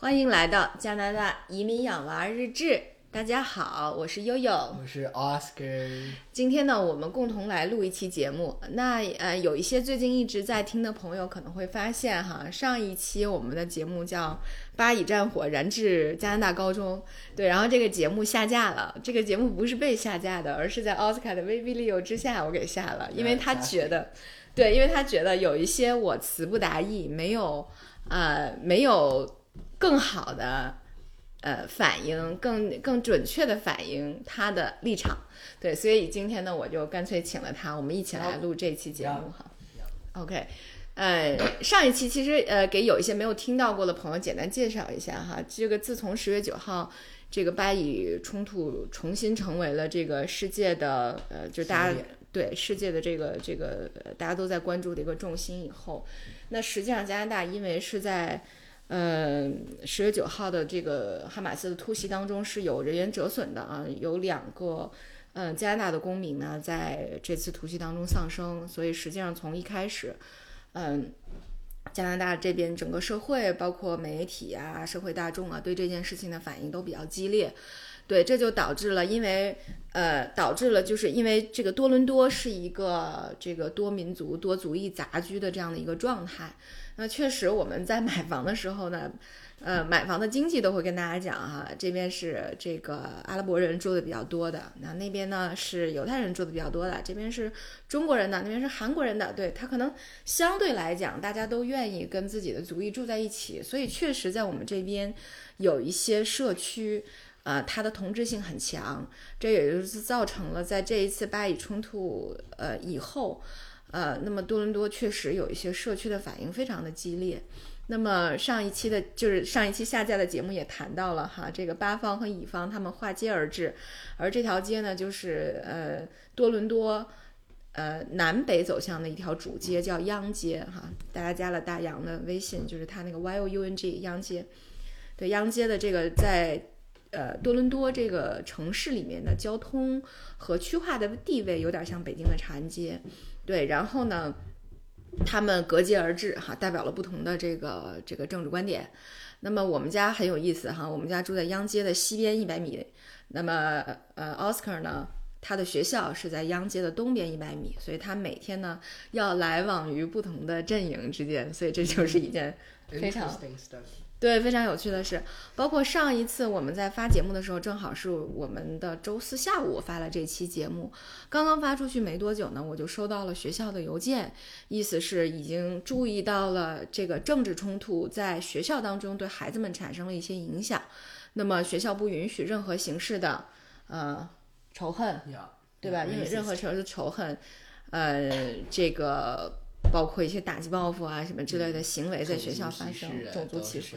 欢迎来到加拿大移民养娃日志。大家好，我是悠悠，我是 Oscar。今天呢，我们共同来录一期节目。那呃，有一些最近一直在听的朋友可能会发现哈，上一期我们的节目叫《巴以战火燃至加拿大高中》，对，然后这个节目下架了。这个节目不是被下架的，而是在奥斯卡的威逼利诱之下，我给下了，因为他觉得，对，因为他觉得有一些我词不达意，没有呃，没有更好的。呃，反映更更准确的反映他的立场，对，所以今天呢，我就干脆请了他，我们一起来录这期节目哈。OK，呃，上一期其实呃，给有一些没有听到过的朋友简单介绍一下哈。这个自从十月九号这个巴以冲突重新成为了这个世界的呃，就大家对世界的这个这个大家都在关注的一个重心以后，那实际上加拿大因为是在。嗯，十月九号的这个哈马斯的突袭当中是有人员折损的啊，有两个嗯加拿大的公民呢在这次突袭当中丧生，所以实际上从一开始，嗯，加拿大这边整个社会包括媒体啊、社会大众啊对这件事情的反应都比较激烈，对，这就导致了，因为呃导致了就是因为这个多伦多是一个这个多民族多族裔杂居的这样的一个状态。那确实，我们在买房的时候呢，呃，买房的经济都会跟大家讲哈，这边是这个阿拉伯人住的比较多的，那那边呢是犹太人住的比较多的，这边是中国人的，那边是韩国人的，对他可能相对来讲，大家都愿意跟自己的族裔住在一起，所以确实在我们这边有一些社区，呃，它的同质性很强，这也就是造成了在这一次巴以冲突呃以后。呃，那么多伦多确实有一些社区的反应非常的激烈。那么上一期的，就是上一期下架的节目也谈到了哈，这个巴方和乙方他们划街而治，而这条街呢，就是呃多伦多呃南北走向的一条主街，叫央街哈。大家加了大洋的微信，就是他那个 Y O U N G 央街。对，央街的这个在呃多伦多这个城市里面的交通和区划的地位，有点像北京的长安街。对，然后呢，他们隔街而至，哈，代表了不同的这个这个政治观点。那么我们家很有意思，哈，我们家住在央街的西边一百米。那么，呃，Oscar 呢，他的学校是在央街的东边一百米，所以他每天呢要来往于不同的阵营之间，所以这就是一件非常。对，非常有趣的是，包括上一次我们在发节目的时候，正好是我们的周四下午发了这期节目，刚刚发出去没多久呢，我就收到了学校的邮件，意思是已经注意到了这个政治冲突在学校当中对孩子们产生了一些影响，那么学校不允许任何形式的呃仇恨，对吧？因为任何形式的仇恨，呃，这个。包括一些打击报复啊什么之类的行为在学校发生，种族歧视，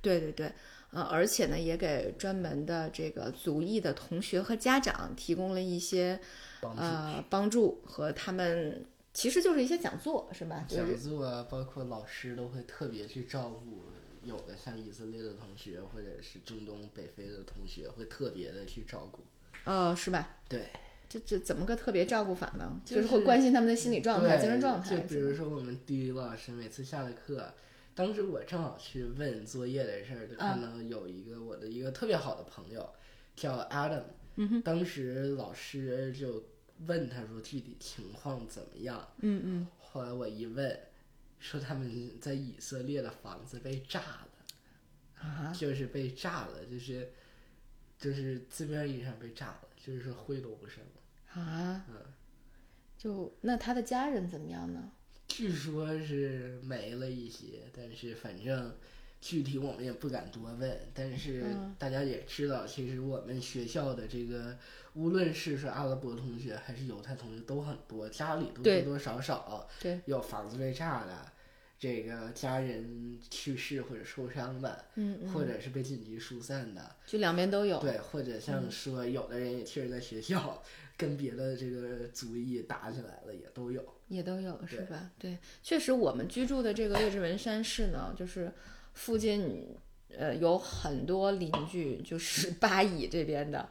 对对对，呃，而且呢，也给专门的这个族裔的同学和家长提供了一些呃帮助和他们，其实就是一些讲座，是吧？讲座啊，包括老师都会特别去照顾，有的像以色列的同学或者是中东北非的同学会特别的去照顾，哦，是吧？对。这这怎么个特别照顾法呢？就是会关心他们的心理状态、精神状态。就比如说我们地理老师每次下了课，当时我正好去问作业的事儿，就看到有一个我的一个特别好的朋友叫 Adam，当时老师就问他说具体情况怎么样？嗯嗯。后来我一问，说他们在以色列的房子被炸了，啊，就是被炸了，就是就是字面意义上被炸了，就是说灰都不剩了。啊，就那他的家人怎么样呢？据说是没了一些，但是反正具体我们也不敢多问。但是大家也知道，其实我们学校的这个，无论是说阿拉伯同学还是犹太同学都很多，家里都多多少少有房子被炸的，这个家人去世或者受伤的，嗯，或者是被紧急疏散的，就两边都有。对，或者像说有的人也确实在学校。跟别的这个族裔打起来了，也都有，也都有，是吧？对，确实，我们居住的这个列治文山市呢，就是附近呃有很多邻居，就是巴以这边的。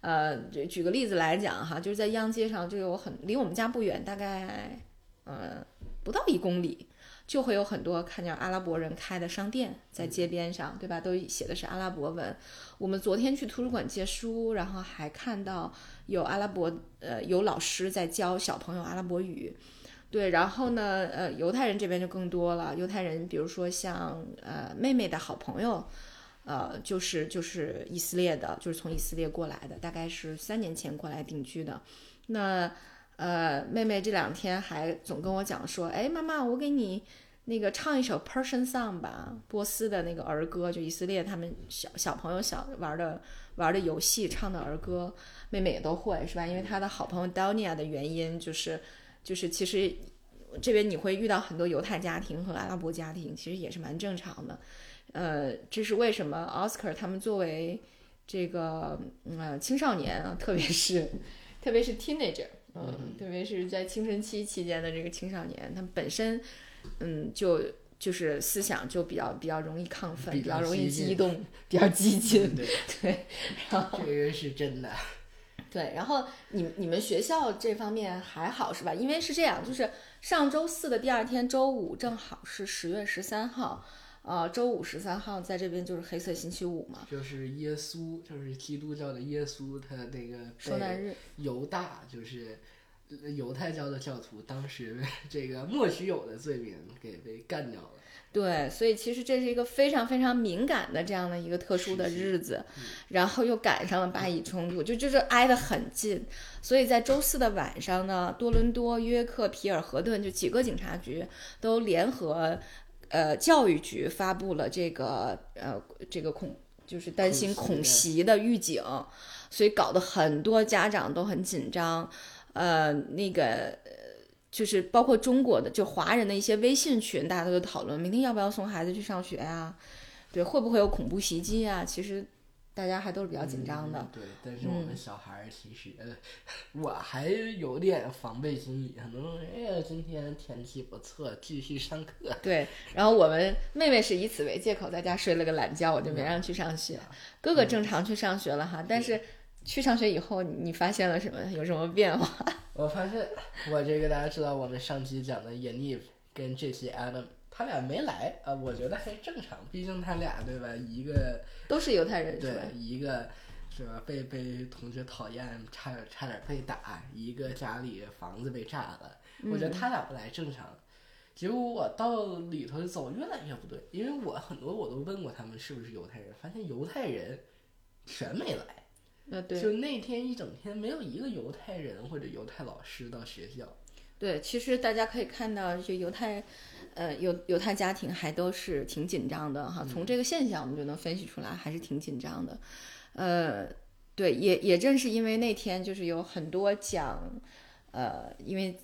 呃，举个例子来讲哈，就是在央街上就有很离我们家不远，大概呃不到一公里，就会有很多看见阿拉伯人开的商店在街边上，对吧？都写的是阿拉伯文。我们昨天去图书馆借书，然后还看到有阿拉伯呃有老师在教小朋友阿拉伯语。对，然后呢，呃，犹太人这边就更多了。犹太人，比如说像呃妹妹的好朋友，呃，就是就是以色列的，就是从以色列过来的，大概是三年前过来定居的。那呃，妹妹这两天还总跟我讲说，哎，妈妈，我给你那个唱一首 Persian song 吧，波斯的那个儿歌，就以色列他们小小朋友小玩的玩的游戏唱的儿歌，妹妹也都会是吧？因为她的好朋友 Dania 的原因就是。就是其实这边你会遇到很多犹太家庭和阿拉伯家庭，其实也是蛮正常的。呃，这是为什么？Oscar 他们作为这个呃青少年啊，特别是特别是 teenager，嗯，特别是在青春期期间的这个青少年，他们本身嗯就就是思想就比较比较容易亢奋，比较容易激动，比较激进，对对。这个是真的。对，然后你你们学校这方面还好是吧？因为是这样，就是上周四的第二天，周五正好是十月十三号，呃，周五十三号在这边就是黑色星期五嘛，就是耶稣，就是基督教的耶稣，他那个受难日，犹大就是犹太教的教徒，当时 这个莫须有的罪名给被干掉了。对，所以其实这是一个非常非常敏感的这样的一个特殊的日子，然后又赶上了巴以冲突，就就是挨得很近。所以在周四的晚上呢，多伦多、约克、皮尔河顿就几个警察局都联合，呃，教育局发布了这个呃这个恐就是担心恐袭的预警，所以搞得很多家长都很紧张，呃，那个。就是包括中国的，就华人的一些微信群，大家都在讨论明天要不要送孩子去上学呀？对，会不会有恐怖袭击啊？其实大家还都是比较紧张的。对，但是我们小孩儿其实，我还有点防备心理，可能哎呀，今天天气不错，继续上课。对，然后我们妹妹是以此为借口在家睡了个懒觉，我就没让去上学。哥哥正常去上学了哈，但是。去上学以后，你发现了什么？有什么变化？我发现，我这个大家知道，我们上期讲的 Yaniv 跟这期 Adam，他俩没来啊，我觉得还正常，毕竟他俩对吧？一个都是犹太人，对，一个是吧？被被同学讨厌，差点差点被打，一个家里房子被炸了，我觉得他俩不来正常。结果我到里头走，越来越不对，因为我很多我都问过他们是不是犹太人，发现犹太人全没来。就那天一整天没有一个犹太人或者犹太老师到学校。对，其实大家可以看到，就犹太，呃，犹犹太家庭还都是挺紧张的哈。从这个现象我们就能分析出来，还是挺紧张的。呃，对，也也正是因为那天就是有很多讲，呃，因为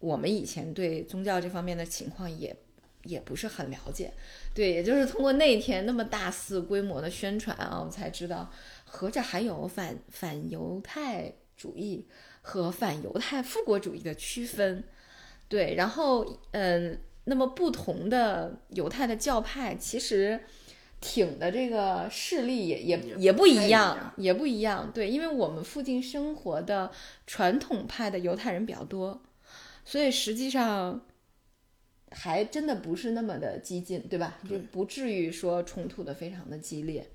我们以前对宗教这方面的情况也也不是很了解，对，也就是通过那天那么大肆规模的宣传啊，我们才知道。合着还有反反犹太主义和反犹太复国主义的区分，对，然后嗯，那么不同的犹太的教派其实挺的这个势力也也也不一样，也不一样，对，因为我们附近生活的传统派的犹太人比较多，所以实际上还真的不是那么的激进，对吧？就不至于说冲突的非常的激烈。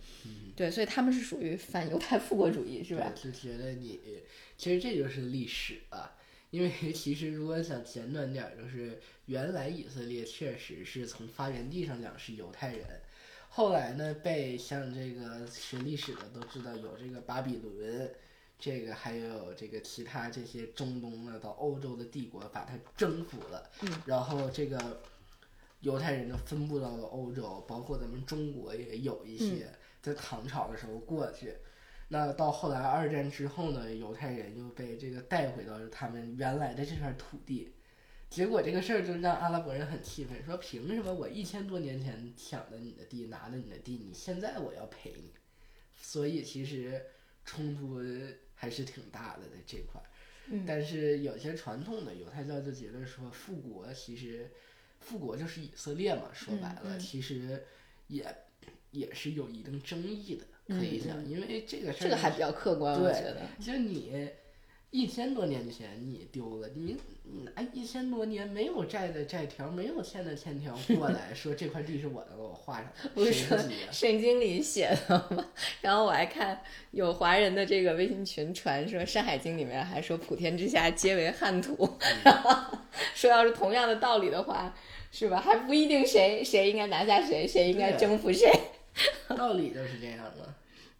对，所以他们是属于反犹太复国主义，是吧？就觉得你，其实这就是历史啊。因为 其实如果想简短点，就是原来以色列确实是从发源地上讲是犹太人，后来呢被像这个学历史的都知道有这个巴比伦，这个还有这个其他这些中东的到欧洲的帝国把它征服了，然后这个犹太人就分布到了欧洲，包括咱们中国也有一些。在唐朝的时候过去，那到后来二战之后呢，犹太人又被这个带回到了他们原来的这片土地，结果这个事儿就让阿拉伯人很气愤，说凭什么我一千多年前抢的你的地，拿了你的地，你现在我要赔你？所以其实冲突还是挺大的在这块儿。但是有些传统的犹太教就觉得说复国其实复国就是以色列嘛，说白了其实也。也是有一定争议的，可以讲，因为这个事儿这个还比较客观，我觉得，就你一千多年前你丢了，你你拿一千多年没有债的债条，没有欠的欠条 过来说这块地是我的了，我画上。不是说圣经里写的吗？然后我还看有华人的这个微信群传说，《山海经》里面还说普天之下皆为汉土，说要是同样的道理的话，是吧？还不一定谁谁应该拿下谁，谁应该征服谁。道理都是这样的。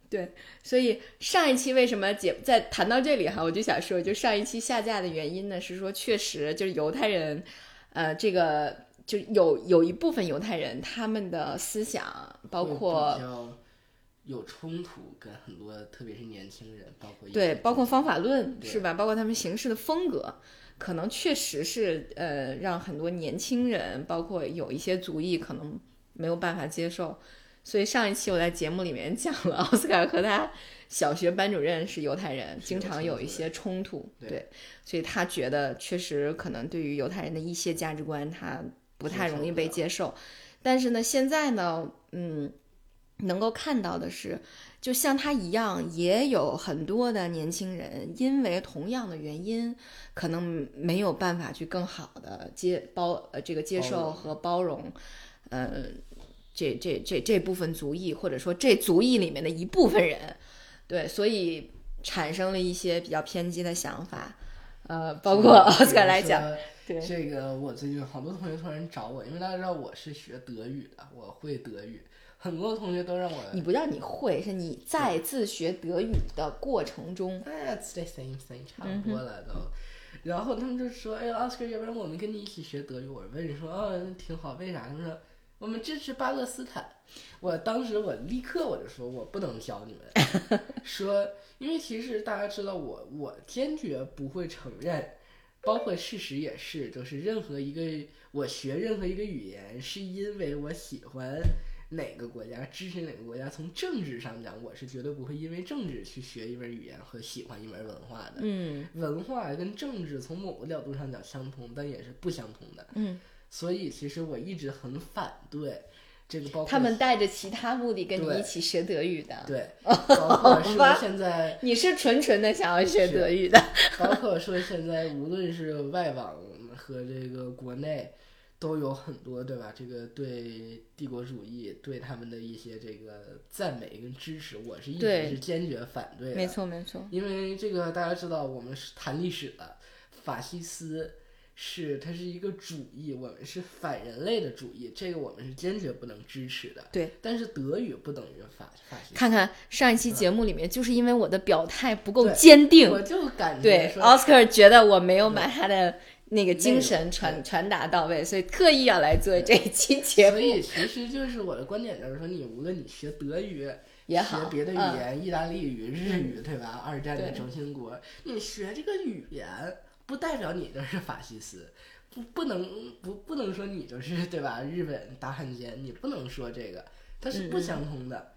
对，所以上一期为什么节在谈到这里哈，我就想说，就上一期下架的原因呢，是说确实就是犹太人，呃，这个就有有一部分犹太人他们的思想包括有冲突，跟很多特别是年轻人，包括对，包括方法论是吧？包括他们行事的风格，可能确实是呃让很多年轻人，包括有一些族裔可能没有办法接受。所以上一期我在节目里面讲了，奥斯卡和他小学班主任是犹太人，经常有一些冲突。对，所以他觉得确实可能对于犹太人的一些价值观，他不太容易被接受。但是呢，现在呢，嗯，能够看到的是，就像他一样，也有很多的年轻人因为同样的原因，可能没有办法去更好的接包呃这个接受和包容，呃。这这这这部分族裔，或者说这族裔里面的一部分人，对，所以产生了一些比较偏激的想法，呃，包括奥斯卡来讲，对。这个，我最近好多同学突然找我，因为大家知道我是学德语的，我会德语，很多同学都让我，你不叫你会，是你在自学德语的过程中，哎，the same thing，差不多了都，然后他们就说，哎呀，奥斯卡，要不然我们跟你一起学德语，我问你说，哦，挺好，为啥？他们说。我们支持巴勒斯坦，我当时我立刻我就说，我不能教你们，说，因为其实大家知道我，我坚决不会承认，包括事实也是，就是任何一个我学任何一个语言，是因为我喜欢哪个国家，支持哪个国家。从政治上讲，我是绝对不会因为政治去学一门语言和喜欢一门文化的。嗯，文化跟政治从某个角度上讲相同，但也是不相同的。嗯。所以其实我一直很反对这个，包括他们带着其他目的跟你一起学德语的，对，包括说现在 你是纯纯的想要学德语的，包括说现在无论是外网和这个国内都有很多对吧？这个对帝国主义对他们的一些这个赞美跟支持，我是一直是坚决反对的，没错没错，因为这个大家知道，我们是谈历史的，法西斯。是，它是一个主义，我们是反人类的主义，这个我们是坚决不能支持的。对，但是德语不等于法法西。看看上一期节目里面，就是因为我的表态不够坚定，我就感觉对奥斯卡觉得我没有把他的那个精神传传达到位，所以特意要来做这一期节目。所以其实就是我的观点就是说，你无论你学德语也好，学别的语言，意大利语、日语，对吧？二战的轴心国，你学这个语言。不代表你就是法西斯，不不能不不能说你就是对吧？日本大汉奸，你不能说这个，它是不相通的。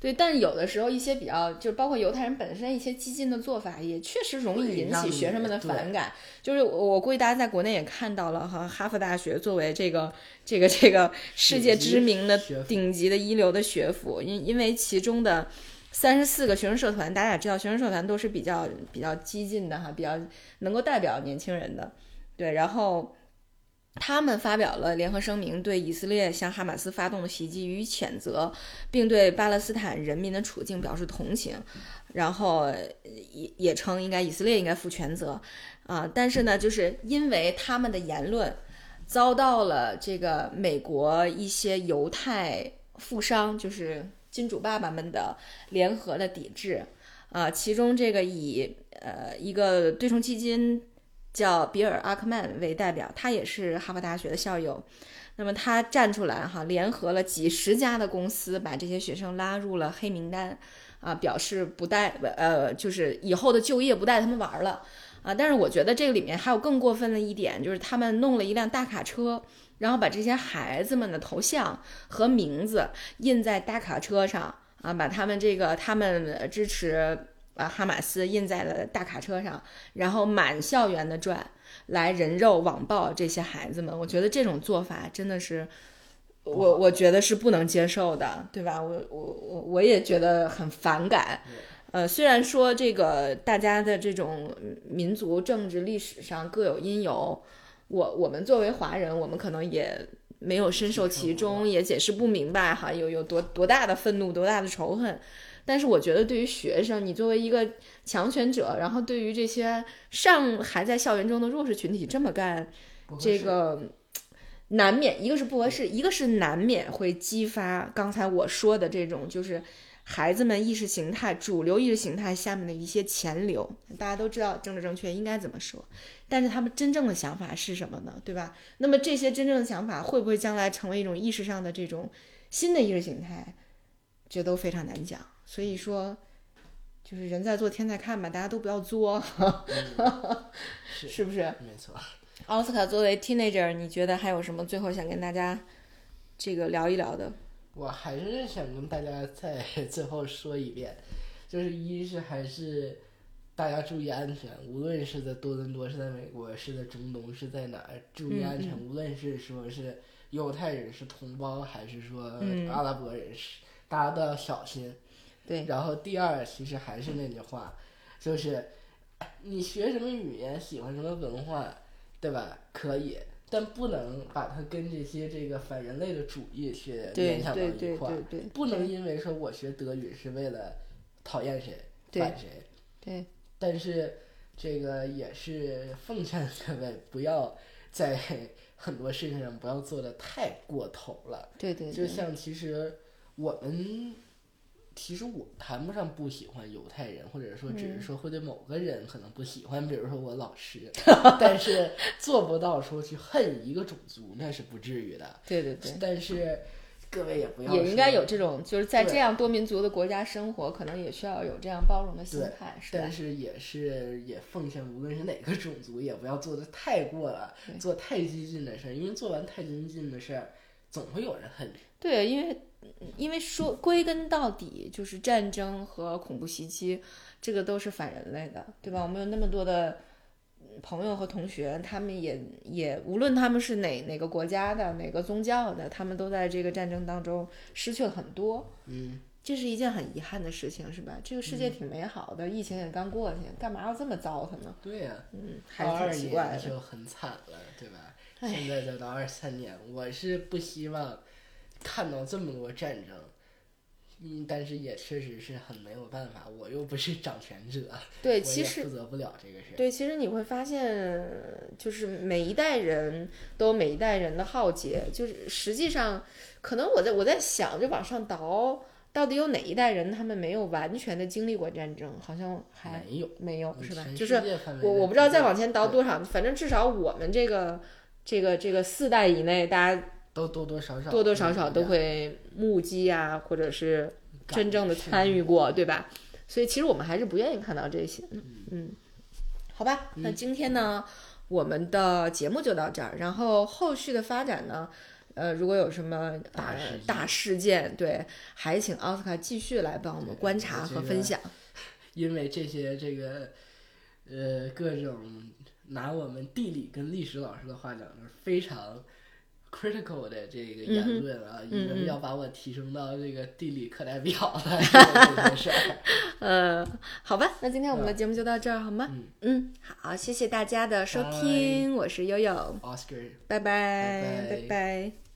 对，但是有的时候一些比较，就包括犹太人本身一些激进的做法，也确实容易引起学生们的反感。就是我估计大家在国内也看到了哈，哈佛大学作为这个这个这个世界知名的顶级的一流的学府，因因为其中的。三十四个学生社团，大家也知道，学生社团都是比较比较激进的哈，比较能够代表年轻人的，对。然后他们发表了联合声明，对以色列向哈马斯发动的袭击予以谴责，并对巴勒斯坦人民的处境表示同情。然后也也称应该以色列应该负全责啊。但是呢，就是因为他们的言论遭到了这个美国一些犹太富商，就是。金主爸爸们的联合的抵制，啊，其中这个以呃一个对冲基金叫比尔阿克曼为代表，他也是哈佛大学的校友，那么他站出来哈，联合了几十家的公司，把这些学生拉入了黑名单，啊，表示不带呃就是以后的就业不带他们玩了，啊，但是我觉得这个里面还有更过分的一点，就是他们弄了一辆大卡车。然后把这些孩子们的头像和名字印在大卡车上啊，把他们这个他们支持啊哈马斯印在了大卡车上，然后满校园的转，来人肉网暴这些孩子们。我觉得这种做法真的是，我我觉得是不能接受的，对吧？我我我我也觉得很反感。呃，虽然说这个大家的这种民族政治历史上各有因由，我我们作为华人，我们可能也没有深受其中，也解释不明白哈，有有多多大的愤怒，多大的仇恨。但是我觉得，对于学生，你作为一个强权者，然后对于这些上还在校园中的弱势群体这么干，这个难免一个是不合适，一个是难免会激发刚才我说的这种，就是孩子们意识形态主流意识形态下面的一些潜流。大家都知道政治正确应该怎么说，但是他们真正的想法是什么呢？对吧？那么这些真正的想法会不会将来成为一种意识上的这种新的意识形态？这都非常难讲。所以说，就是人在做天在看吧，大家都不要作，是 是不是？没错。奥斯卡作为 teenager，你觉得还有什么最后想跟大家这个聊一聊的？我还是想跟大家再 最后说一遍，就是一是还是大家注意安全，无论是在多伦多，是在美国，是在中东，是在哪儿，注意安全。无论是说是犹太人是同胞，还是说阿拉伯人是，大家都要小心。对，然后第二，其实还是那句话，就是你学什么语言，喜欢什么文化，对吧？可以，但不能把它跟这些这个反人类的主义去联想到一块儿。不能因为说我学德语是为了讨厌谁，反谁。对。但是这个也是奉劝各位，不要在 很多事情上不要做的太过头了。对对。就像其实我们。其实我谈不上不喜欢犹太人，或者说只是说会对某个人可能不喜欢，比如说我老师，但是做不到说去恨一个种族，那是不至于的。对对对。但是各位也不要也应该有这种，就是在这样多民族的国家生活，可能也需要有这样包容的心态，是但是也是也奉劝，无论是哪个种族，也不要做的太过了，做太激进的事儿，因为做完太激进的事儿，总会有人恨你。对，因为。因为说归根到底就是战争和恐怖袭击，这个都是反人类的，对吧？我们有那么多的朋友和同学，他们也也无论他们是哪哪个国家的、哪个宗教的，他们都在这个战争当中失去了很多。嗯，这是一件很遗憾的事情，是吧？这个世界挺美好的，疫情也刚过去，干嘛要这么糟蹋呢？对呀，嗯，还挺奇怪的。就很惨了，对吧？现在再到二三年，我是不希望。看到这么多战争，嗯，但是也确实是很没有办法，我又不是掌权者，对，其实负责不了这个事。对，其实你会发现，就是每一代人都有每一代人的浩劫，就是实际上，可能我在我在想，就往上倒，到底有哪一代人他们没有完全的经历过战争？好像还没有，没有是吧？就是我我不知道再往前倒多少，反正至少我们这个这个这个四代以内，大家。都多多少少多多少少都会目击啊，或者是真正的参与过，对吧？所以其实我们还是不愿意看到这些。嗯，好吧，那今天呢，我们的节目就到这儿。然后后续的发展呢，呃，如果有什么大大事件，对，还请奥斯卡继续来帮我们观察和分享。因为这些这个呃各种拿我们地理跟历史老师的话讲，就是非常。Critical 的这个言论啊，已经要把我提升到这个地理课代表了，这件事儿。呃，好吧，那今天我们的节目就到这儿，好吗？嗯，好，谢谢大家的收听，我是悠悠，Oscar，拜拜，拜拜。